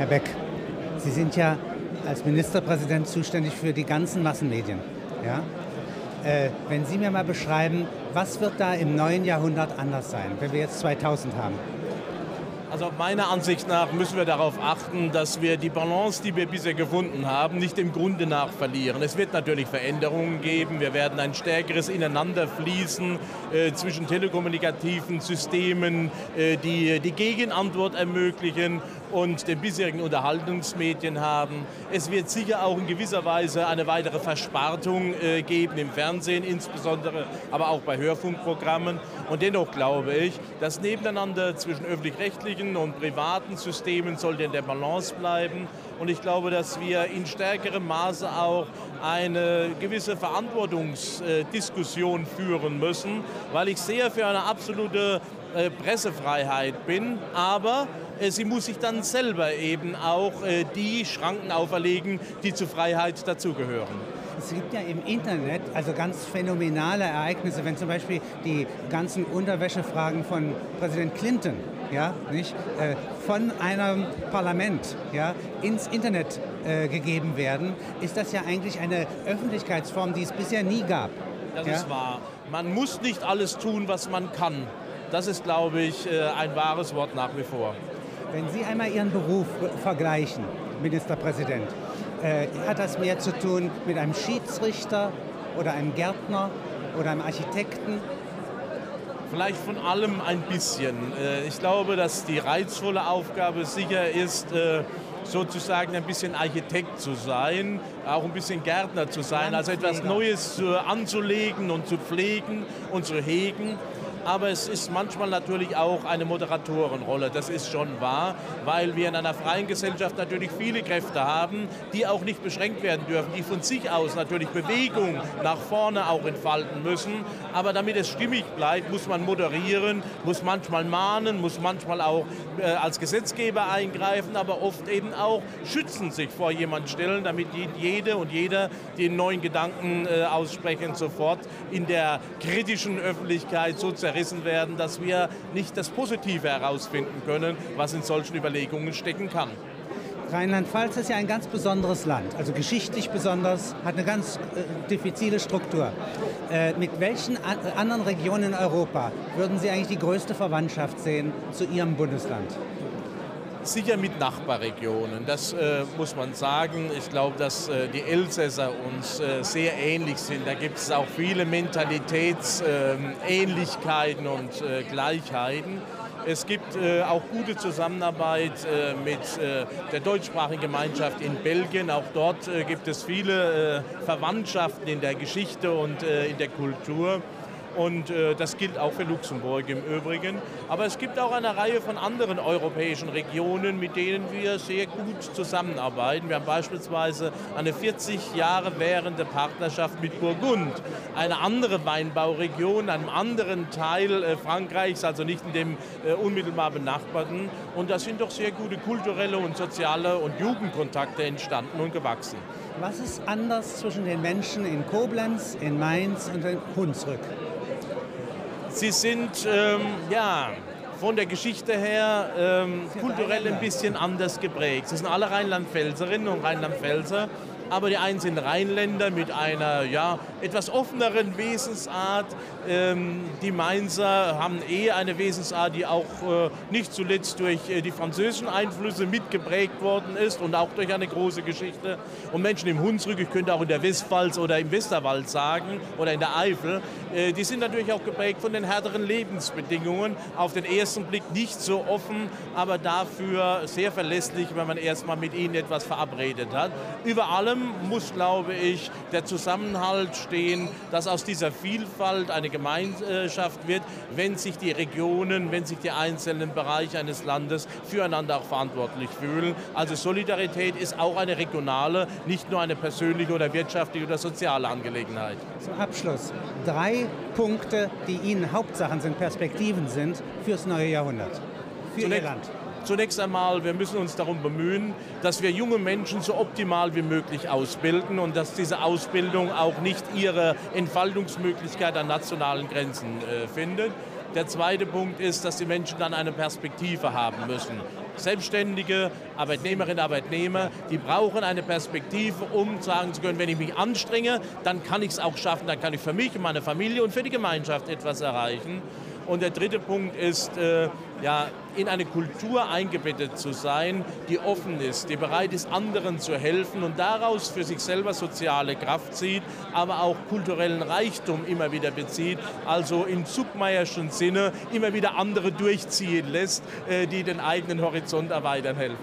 Herr Beck, Sie sind ja als Ministerpräsident zuständig für die ganzen Massenmedien. Ja? Äh, wenn Sie mir mal beschreiben, was wird da im neuen Jahrhundert anders sein, wenn wir jetzt 2000 haben? Also meiner Ansicht nach müssen wir darauf achten, dass wir die Balance, die wir bisher gefunden haben, nicht im Grunde nach verlieren. Es wird natürlich Veränderungen geben. Wir werden ein stärkeres Ineinanderfließen äh, zwischen telekommunikativen Systemen, äh, die die Gegenantwort ermöglichen und den bisherigen Unterhaltungsmedien haben. Es wird sicher auch in gewisser Weise eine weitere Verspartung äh, geben im Fernsehen, insbesondere aber auch bei Hörfunkprogrammen. Und dennoch glaube ich, das Nebeneinander zwischen öffentlich-rechtlichen und privaten Systemen sollte in der Balance bleiben. Und ich glaube, dass wir in stärkerem Maße auch eine gewisse Verantwortungsdiskussion führen müssen, weil ich sehr für eine absolute äh, Pressefreiheit bin, aber äh, sie muss sich dann selber eben auch äh, die Schranken auferlegen, die zur Freiheit dazugehören. Es gibt ja im Internet also ganz phänomenale Ereignisse, wenn zum Beispiel die ganzen Unterwäschefragen von Präsident Clinton ja, nicht, äh, von einem Parlament ja, ins Internet äh, gegeben werden, ist das ja eigentlich eine Öffentlichkeitsform, die es bisher nie gab. Das ja? ist wahr. Man muss nicht alles tun, was man kann. Das ist, glaube ich, äh, ein wahres Wort nach wie vor. Wenn Sie einmal Ihren Beruf vergleichen, Ministerpräsident, äh, hat das mehr zu tun mit einem Schiedsrichter oder einem Gärtner oder einem Architekten? Vielleicht von allem ein bisschen. Äh, ich glaube, dass die reizvolle Aufgabe sicher ist, äh, sozusagen ein bisschen Architekt zu sein, auch ein bisschen Gärtner zu sein, also etwas Neues anzulegen und zu pflegen und zu hegen aber es ist manchmal natürlich auch eine Moderatorenrolle, das ist schon wahr, weil wir in einer freien Gesellschaft natürlich viele Kräfte haben, die auch nicht beschränkt werden dürfen, die von sich aus natürlich Bewegung nach vorne auch entfalten müssen, aber damit es stimmig bleibt, muss man moderieren, muss manchmal mahnen, muss manchmal auch äh, als Gesetzgeber eingreifen, aber oft eben auch schützen sich vor jemand stellen, damit jede und jeder den neuen Gedanken äh, aussprechen sofort in der kritischen Öffentlichkeit sozusagen zerrissen werden, dass wir nicht das Positive herausfinden können, was in solchen Überlegungen stecken kann. Rheinland-Pfalz ist ja ein ganz besonderes Land, also geschichtlich besonders, hat eine ganz äh, diffizile Struktur. Äh, mit welchen an, anderen Regionen in Europa würden Sie eigentlich die größte Verwandtschaft sehen zu Ihrem Bundesland? Sicher mit Nachbarregionen, das äh, muss man sagen. Ich glaube, dass äh, die Elsässer uns äh, sehr ähnlich sind. Da gibt es auch viele Mentalitätsähnlichkeiten und äh, Gleichheiten. Es gibt äh, auch gute Zusammenarbeit äh, mit der deutschsprachigen Gemeinschaft in Belgien. Auch dort gibt es viele Verwandtschaften in der Geschichte und in der Kultur. Und äh, das gilt auch für Luxemburg im Übrigen. Aber es gibt auch eine Reihe von anderen europäischen Regionen, mit denen wir sehr gut zusammenarbeiten. Wir haben beispielsweise eine 40 Jahre währende Partnerschaft mit Burgund, eine andere Weinbauregion, einem anderen Teil äh, Frankreichs, also nicht in dem äh, unmittelbar benachbarten. Und da sind doch sehr gute kulturelle und soziale und Jugendkontakte entstanden und gewachsen. Was ist anders zwischen den Menschen in Koblenz, in Mainz und in Hunsrück? Sie sind ähm, ja, von der Geschichte her ähm, kulturell ein bisschen anders geprägt. Sie sind alle Rheinland-Pfälzerinnen und Rheinland-Pfälzer aber die einen sind Rheinländer mit einer ja, etwas offeneren Wesensart. Ähm, die Mainzer haben eh eine Wesensart, die auch äh, nicht zuletzt durch äh, die französischen Einflüsse mitgeprägt worden ist und auch durch eine große Geschichte. Und Menschen im Hunsrück, ich könnte auch in der Westpfalz oder im Westerwald sagen oder in der Eifel, äh, die sind natürlich auch geprägt von den härteren Lebensbedingungen. Auf den ersten Blick nicht so offen, aber dafür sehr verlässlich, wenn man erstmal mit ihnen etwas verabredet hat. Über allem muss, glaube ich, der Zusammenhalt stehen, dass aus dieser Vielfalt eine Gemeinschaft wird, wenn sich die Regionen, wenn sich die einzelnen Bereiche eines Landes füreinander auch verantwortlich fühlen. Also Solidarität ist auch eine regionale, nicht nur eine persönliche oder wirtschaftliche oder soziale Angelegenheit. Zum Abschluss drei Punkte, die Ihnen Hauptsachen sind, Perspektiven sind fürs neue Jahrhundert, für Zunächst, Ihr Land. Zunächst einmal, wir müssen uns darum bemühen, dass wir junge Menschen so optimal wie möglich ausbilden und dass diese Ausbildung auch nicht ihre Entfaltungsmöglichkeit an nationalen Grenzen äh, findet. Der zweite Punkt ist, dass die Menschen dann eine Perspektive haben müssen. Selbstständige Arbeitnehmerinnen, Arbeitnehmer, die brauchen eine Perspektive, um sagen zu können, wenn ich mich anstrenge, dann kann ich es auch schaffen, dann kann ich für mich meine Familie und für die Gemeinschaft etwas erreichen. Und der dritte Punkt ist, äh, ja, in eine Kultur eingebettet zu sein, die offen ist, die bereit ist, anderen zu helfen und daraus für sich selber soziale Kraft zieht, aber auch kulturellen Reichtum immer wieder bezieht, also im Zuckmeierschen Sinne immer wieder andere durchziehen lässt, äh, die den eigenen Horizont erweitern helfen.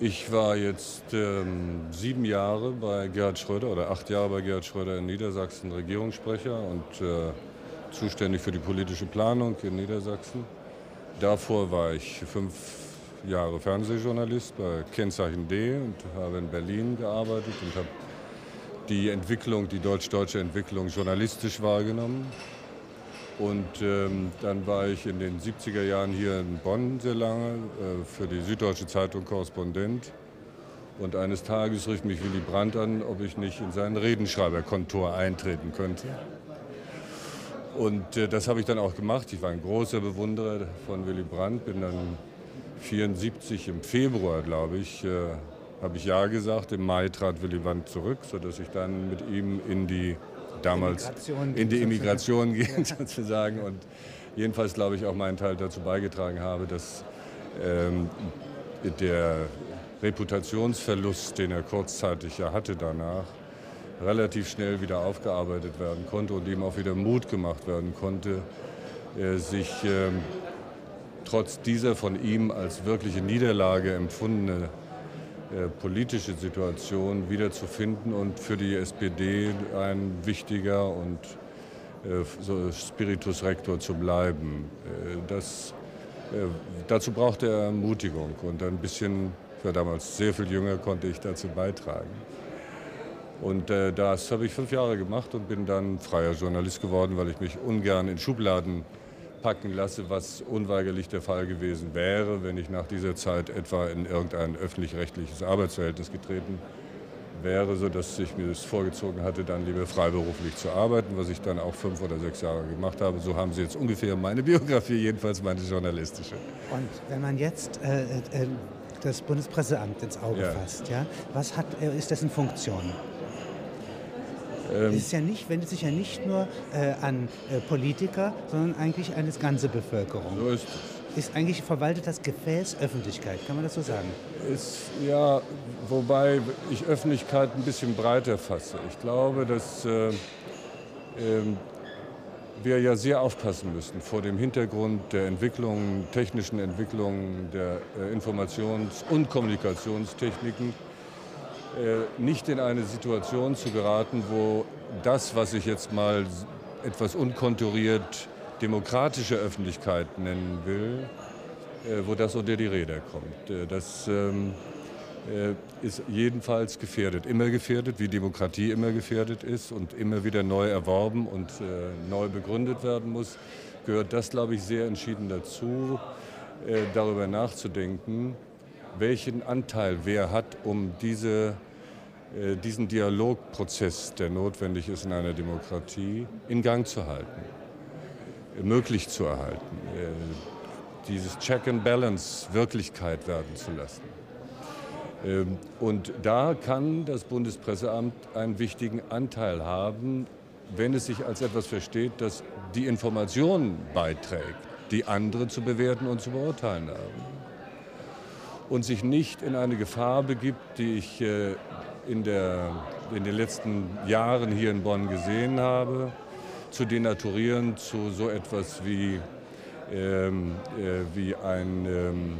Ich war jetzt ähm, sieben Jahre bei Gerhard Schröder oder acht Jahre bei Gerhard Schröder in Niedersachsen Regierungssprecher und äh, zuständig für die politische Planung in Niedersachsen. Davor war ich fünf Jahre Fernsehjournalist bei Kennzeichen D und habe in Berlin gearbeitet und habe die Entwicklung, die deutsch-deutsche Entwicklung journalistisch wahrgenommen. Und ähm, dann war ich in den 70er Jahren hier in Bonn sehr lange äh, für die Süddeutsche Zeitung Korrespondent. Und eines Tages rief mich Willy Brandt an, ob ich nicht in sein Redenschreiberkontor eintreten könnte. Und äh, das habe ich dann auch gemacht. Ich war ein großer Bewunderer von Willy Brandt, bin dann 74 im Februar, glaube ich, äh, habe ich Ja gesagt. Im Mai trat Willy Brandt zurück, sodass ich dann mit ihm in die damals Immigration in die Immigration ging sozusagen und jedenfalls glaube ich auch meinen Teil dazu beigetragen habe, dass ähm, der Reputationsverlust, den er kurzzeitig ja hatte danach, relativ schnell wieder aufgearbeitet werden konnte und ihm auch wieder Mut gemacht werden konnte, äh, sich äh, trotz dieser von ihm als wirkliche Niederlage empfundene äh, politische Situation wiederzufinden und für die SPD ein wichtiger und äh, Spiritus Rector zu bleiben. Das, dazu brauchte er Ermutigung und ein bisschen, ich war damals sehr viel jünger, konnte ich dazu beitragen. Und äh, das habe ich fünf Jahre gemacht und bin dann freier Journalist geworden, weil ich mich ungern in Schubladen packen lasse, was unweigerlich der Fall gewesen wäre, wenn ich nach dieser Zeit etwa in irgendein öffentlich-rechtliches Arbeitsverhältnis getreten wäre, sodass ich mir das vorgezogen hatte, dann lieber freiberuflich zu arbeiten, was ich dann auch fünf oder sechs Jahre gemacht habe. So haben Sie jetzt ungefähr meine Biografie, jedenfalls meine journalistische. Und wenn man jetzt äh, äh, das Bundespresseamt ins Auge ja. fasst, ja, was hat, äh, ist dessen Funktion? Ähm, es ist ja nicht, wendet sich ja nicht nur äh, an äh, Politiker, sondern eigentlich an die ganze Bevölkerung. So ist es. Ist eigentlich verwaltet das Gefäß Öffentlichkeit, kann man das so sagen? Ist, ja, wobei ich Öffentlichkeit ein bisschen breiter fasse. Ich glaube, dass äh, ähm, wir ja sehr aufpassen müssen vor dem Hintergrund der Entwicklung, technischen Entwicklung der äh, Informations- und Kommunikationstechniken nicht in eine Situation zu geraten, wo das, was ich jetzt mal etwas unkonturiert demokratische Öffentlichkeit nennen will, äh, wo das unter die Räder kommt. Äh, das ähm, ist jedenfalls gefährdet, immer gefährdet, wie Demokratie immer gefährdet ist und immer wieder neu erworben und neu begründet werden muss, gehört das, glaube ich, sehr entschieden dazu, darüber nachzudenken, welchen Anteil wer hat, um diese, äh, diesen Dialogprozess, der notwendig ist in einer Demokratie, in Gang zu halten, äh, möglich zu erhalten, äh, dieses Check and Balance Wirklichkeit werden zu lassen. Ähm, und da kann das Bundespresseamt einen wichtigen Anteil haben, wenn es sich als etwas versteht, das die Informationen beiträgt, die andere zu bewerten und zu beurteilen haben und sich nicht in eine Gefahr begibt, die ich äh, in, der, in den letzten Jahren hier in Bonn gesehen habe, zu denaturieren zu so etwas wie, ähm, äh, wie ein, ähm,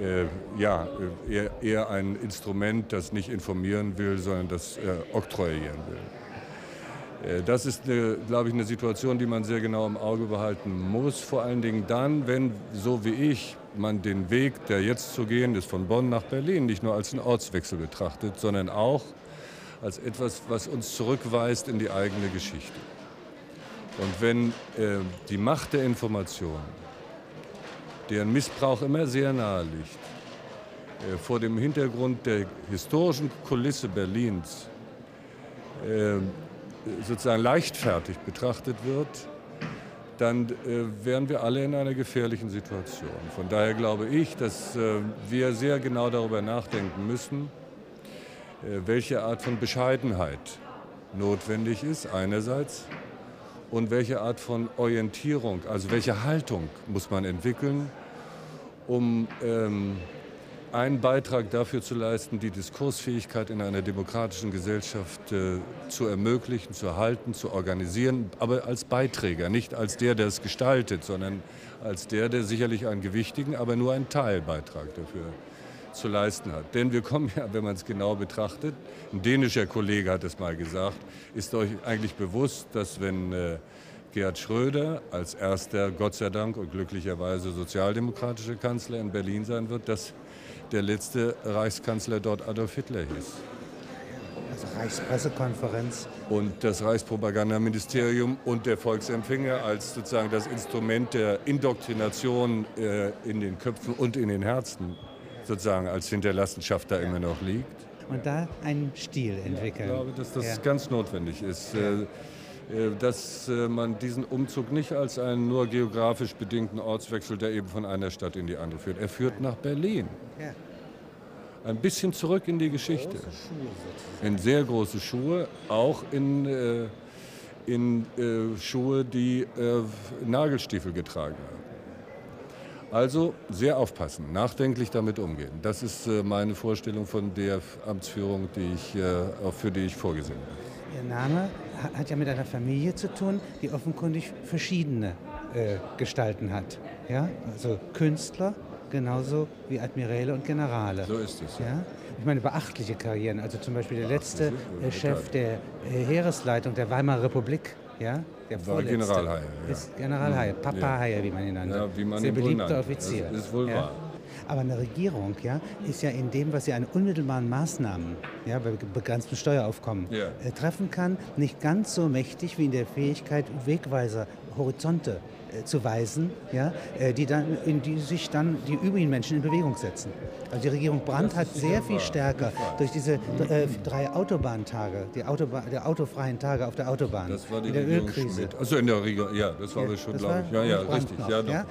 äh, ja, eher, eher, ein Instrument, das nicht informieren will, sondern das äh, oktroyieren will. Äh, das ist, glaube ich, eine Situation, die man sehr genau im Auge behalten muss. Vor allen Dingen dann, wenn, so wie ich, man den Weg, der jetzt zu gehen ist, von Bonn nach Berlin, nicht nur als einen Ortswechsel betrachtet, sondern auch als etwas, was uns zurückweist in die eigene Geschichte. Und wenn äh, die Macht der Information, deren Missbrauch immer sehr nahe liegt, äh, vor dem Hintergrund der historischen Kulisse Berlins äh, sozusagen leichtfertig betrachtet wird, dann äh, wären wir alle in einer gefährlichen Situation. Von daher glaube ich, dass äh, wir sehr genau darüber nachdenken müssen, äh, welche Art von Bescheidenheit notwendig ist einerseits und welche Art von Orientierung, also welche Haltung muss man entwickeln, um ähm, einen Beitrag dafür zu leisten, die Diskursfähigkeit in einer demokratischen Gesellschaft äh, zu ermöglichen, zu erhalten, zu organisieren, aber als Beiträger, nicht als der, der es gestaltet, sondern als der, der sicherlich einen gewichtigen, aber nur einen Teilbeitrag dafür zu leisten hat. Denn wir kommen ja, wenn man es genau betrachtet, ein dänischer Kollege hat es mal gesagt, ist euch eigentlich bewusst, dass wenn äh, Gerhard Schröder als erster, Gott sei Dank und glücklicherweise sozialdemokratischer Kanzler in Berlin sein wird, dass der letzte Reichskanzler dort Adolf Hitler hieß. Also Reichspressekonferenz. Und das Reichspropagandaministerium und der Volksempfänger als sozusagen das Instrument der Indoktrination äh, in den Köpfen und in den Herzen sozusagen als Hinterlassenschaft da immer noch liegt. Und da einen Stil entwickeln. Ich glaube, dass das ja. ganz notwendig ist. Ja. Äh, dass äh, man diesen Umzug nicht als einen nur geografisch bedingten Ortswechsel, der eben von einer Stadt in die andere führt. Er führt nach Berlin. Ein bisschen zurück in die Geschichte. In sehr große Schuhe, auch in, äh, in Schuhe, die Nagelstiefel getragen haben. Also sehr aufpassen, nachdenklich damit umgehen. Das ist meine Vorstellung von der Amtsführung, die ich, für die ich vorgesehen bin. Ihr Name hat ja mit einer Familie zu tun, die offenkundig verschiedene äh, Gestalten hat. Ja? Also Künstler genauso wie Admiräle und Generale. So ist es. Ja? Ich meine, beachtliche Karrieren. Also zum Beispiel der letzte äh, Chef der äh, Heeresleitung der Weimarer Republik. Ja, der war General Haie. Ja. Ist General Haie, Papa ja. Haie, wie man ihn nannte. Ja, wie man Sehr beliebter Offizier. Das ist wohl wahr. Aber eine Regierung ja, ist ja in dem, was sie an unmittelbaren Maßnahmen ja, bei begrenztem Steueraufkommen ja. äh, treffen kann, nicht ganz so mächtig wie in der Fähigkeit, Wegweiser, Horizonte zu weisen, ja, äh, die, dann, in die sich dann die übrigen Menschen in Bewegung setzen. Also die Regierung Brandt hat sehr viel stärker durch diese äh, drei Autobahntage, die Autoba der autofreien Tage auf der Autobahn, das war die in der Regierung Ölkrise. Schmidt. Also in der Regierung, ja, das war ja, schon, glaube ich. Ja, ja, richtig. Noch, ja, ja,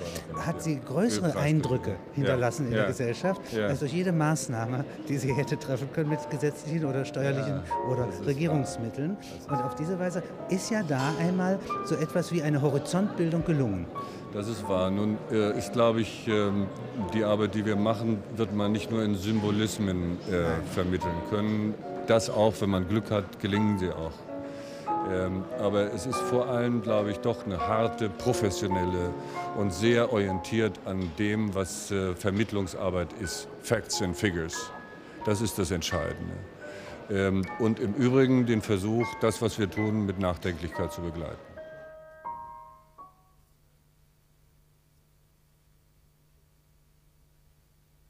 hat sie größere Eindrücke hinterlassen in der Gesellschaft, als durch jede Maßnahme, die sie hätte treffen können mit gesetzlichen oder steuerlichen oder Regierungsmitteln. Und auf diese Weise ist ja da einmal so etwas wie eine Horizontbildung gelungen gelungen. Das ist wahr. Nun äh, ist, glaube ich, ähm, die Arbeit, die wir machen, wird man nicht nur in Symbolismen äh, vermitteln können. Das auch, wenn man Glück hat, gelingen sie auch. Ähm, aber es ist vor allem, glaube ich, doch eine harte, professionelle und sehr orientiert an dem, was äh, Vermittlungsarbeit ist. Facts and Figures. Das ist das Entscheidende. Ähm, und im Übrigen den Versuch, das, was wir tun, mit Nachdenklichkeit zu begleiten.